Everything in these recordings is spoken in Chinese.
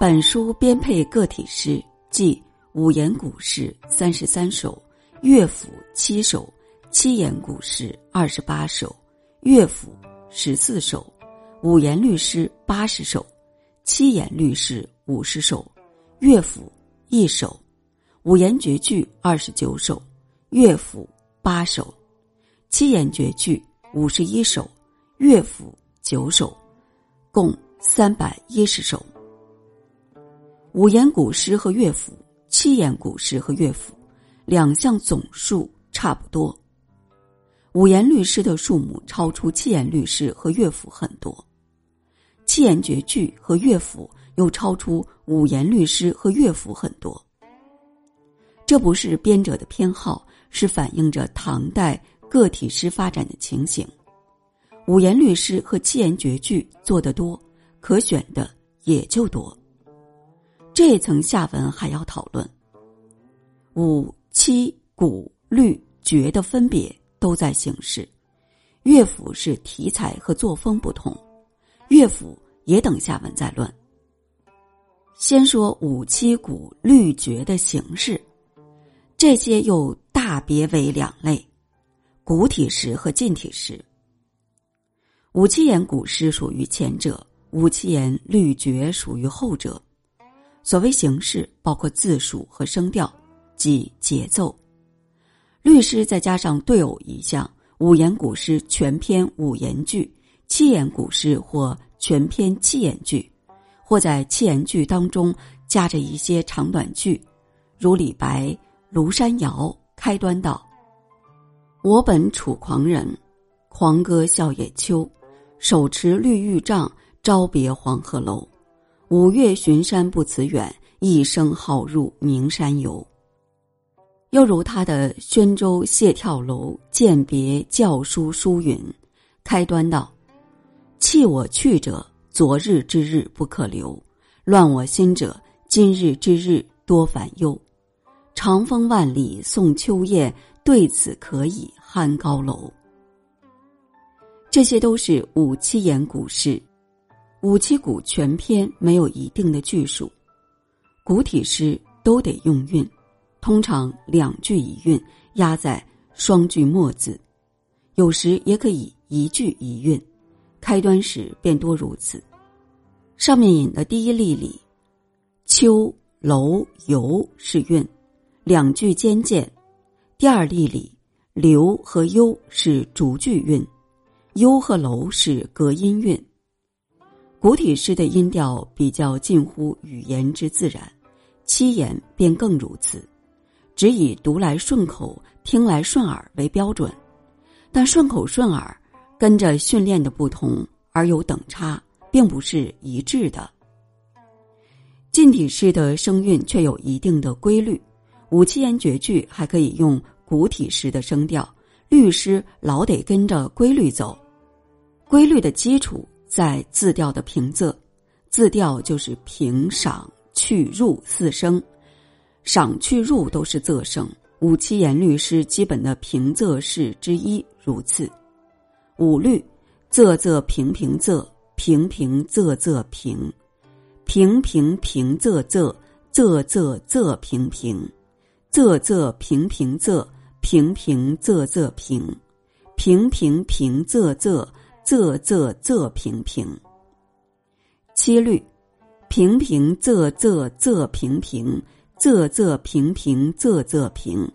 本书编配个体诗，即五言古诗三十三首，乐府七首，七言古诗二十八首，乐府十四首，五言律诗八十首，七言律诗五十首，乐府一首，五言绝句二十九首，乐府八首，七言绝句五十一首，乐府九首，共三百一十首。五言古诗和乐府，七言古诗和乐府，两项总数差不多。五言律诗的数目超出七言律诗和乐府很多，七言绝句和乐府又超出五言律诗和乐府很多。这不是编者的偏好，是反映着唐代个体诗发展的情形。五言律诗和七言绝句做得多，可选的也就多。这层下文还要讨论，五七古律绝的分别都在形式，乐府是题材和作风不同，乐府也等下文再论。先说五七古律绝的形式，这些又大别为两类：古体诗和近体诗。五七言古诗属于前者，五七言律绝属于后者。所谓形式，包括字数和声调，即节奏。律诗再加上对偶一项，五言古诗全篇五言句，七言古诗或全篇七言句，或在七言句当中夹着一些长短句，如李白《庐山谣》开端道：“我本楚狂人，狂歌笑野秋，手持绿玉杖，朝别黄鹤楼。”五岳巡山不辞远，一生好入名山游。又如他的《宣州谢眺楼饯别教书书云》，开端道：“弃我去者，昨日之日不可留；乱我心者，今日之日多烦忧。长风万里送秋雁，对此可以酣高楼。”这些都是五七言古诗。五七古全篇没有一定的句数，古体诗都得用韵，通常两句一韵压在双句末字，有时也可以一句一韵，开端时便多如此。上面引的第一例里，秋楼游是韵，两句兼见；第二例里，留和幽是逐句韵，幽和楼是隔音韵。古体诗的音调比较近乎语言之自然，七言便更如此，只以读来顺口、听来顺耳为标准。但顺口顺耳，跟着训练的不同而有等差，并不是一致的。近体诗的声韵却有一定的规律，五七言绝句还可以用古体诗的声调，律诗老得跟着规律走，规律的基础。在字调的平仄，字调就是平、赏、去、入四声，赏、去、入都是仄声。五七言律诗基本的平仄式之一如此。五律，仄仄平平仄，平平仄仄平，平平平仄仄，仄仄仄平平，仄仄平平仄，平平仄仄平，平平平仄仄。仄仄仄平平，七律，平平仄仄仄平平，仄仄平平仄仄平，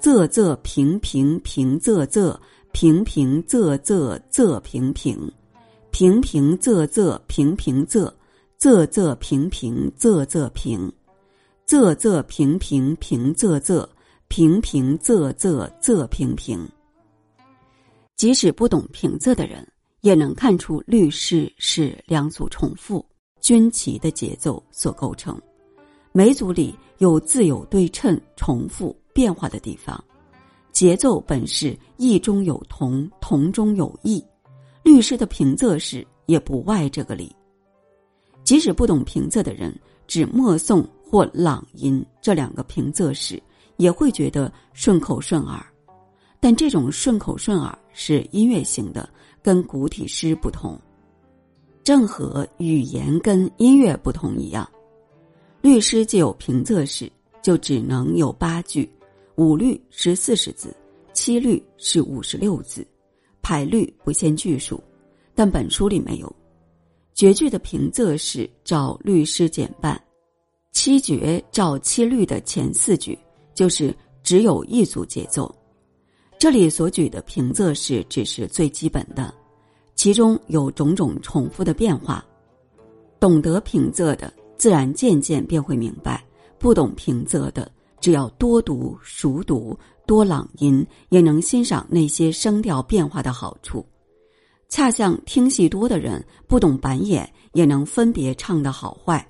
仄仄平平平仄仄平平仄仄仄平平，平平仄仄平平仄，仄仄平平仄仄平，仄仄平平平仄仄平平仄仄仄平平。即使不懂平仄的人。也能看出律诗是两组重复、均齐的节奏所构成，每组里有自有对称、重复、变化的地方，节奏本是异中有同，同中有异，律诗的平仄式也不外这个理。即使不懂平仄的人，只默诵或朗吟这两个平仄时，也会觉得顺口顺耳。但这种顺口顺耳是音乐型的，跟古体诗不同。正和语言跟音乐不同一样，律诗既有平仄时，就只能有八句，五律是四十字，七律是五十六字，排律不限句数，但本书里没有。绝句的平仄是照律诗减半，七绝照七律的前四句，就是只有一组节奏。这里所举的平仄是只是最基本的，其中有种种重复的变化。懂得平仄的，自然渐渐便会明白；不懂平仄的，只要多读熟读、多朗吟，也能欣赏那些声调变化的好处。恰像听戏多的人不懂板眼，也能分别唱的好坏，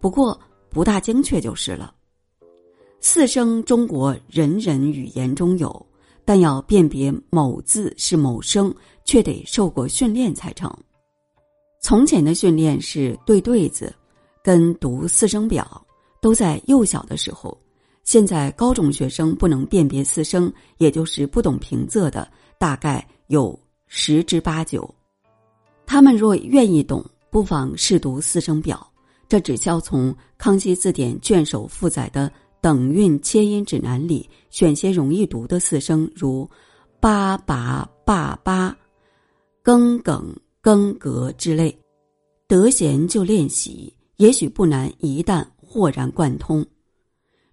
不过不大精确就是了。四声中国人人语言中有，但要辨别某字是某声，却得受过训练才成。从前的训练是对对子，跟读四声表，都在幼小的时候。现在高中学生不能辨别四声，也就是不懂平仄的，大概有。十之八九，他们若愿意懂，不妨试读四声表。这只需从《康熙字典》卷首附载的等韵切音指南里选些容易读的四声，如“八拔八八”“更梗更格”之类，得闲就练习，也许不难，一旦豁然贯通。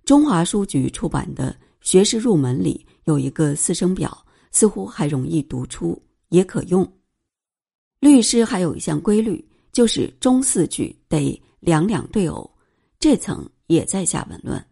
中华书局出版的《学士入门》里有一个四声表，似乎还容易读出。也可用。律诗还有一项规律，就是中四句得两两对偶，这层也在下文论。